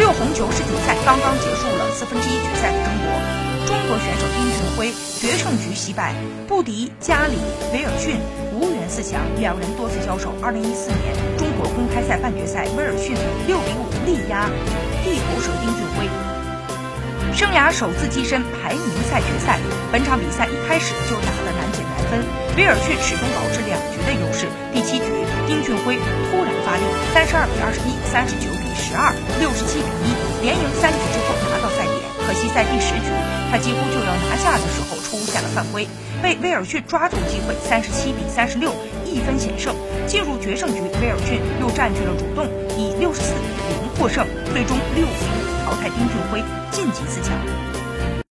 六红九世锦赛刚刚结束了四分之一决赛的争夺，中国选手丁俊晖决胜局惜败，不敌加里维尔逊，无缘四强。两人多次交手。二零一四年中国公开赛半决赛，威尔逊六比五力压地头蛇丁俊晖，生涯首次跻身排名赛决赛。本场比赛一开始就打得难解难分，威尔逊始终保持两局的优势。第七局，丁俊晖突然发力，三十二比二十一，三十九十二，六十七比一，连赢三局之后拿到赛点。可惜在第十局，他几乎就要拿下的时候出现了犯规，被威尔逊抓住机会，三十七比三十六，一分险胜。进入决胜局，威尔逊又占据了主动，以六十四比零获胜，最终六比五淘汰丁俊晖，晋级四强。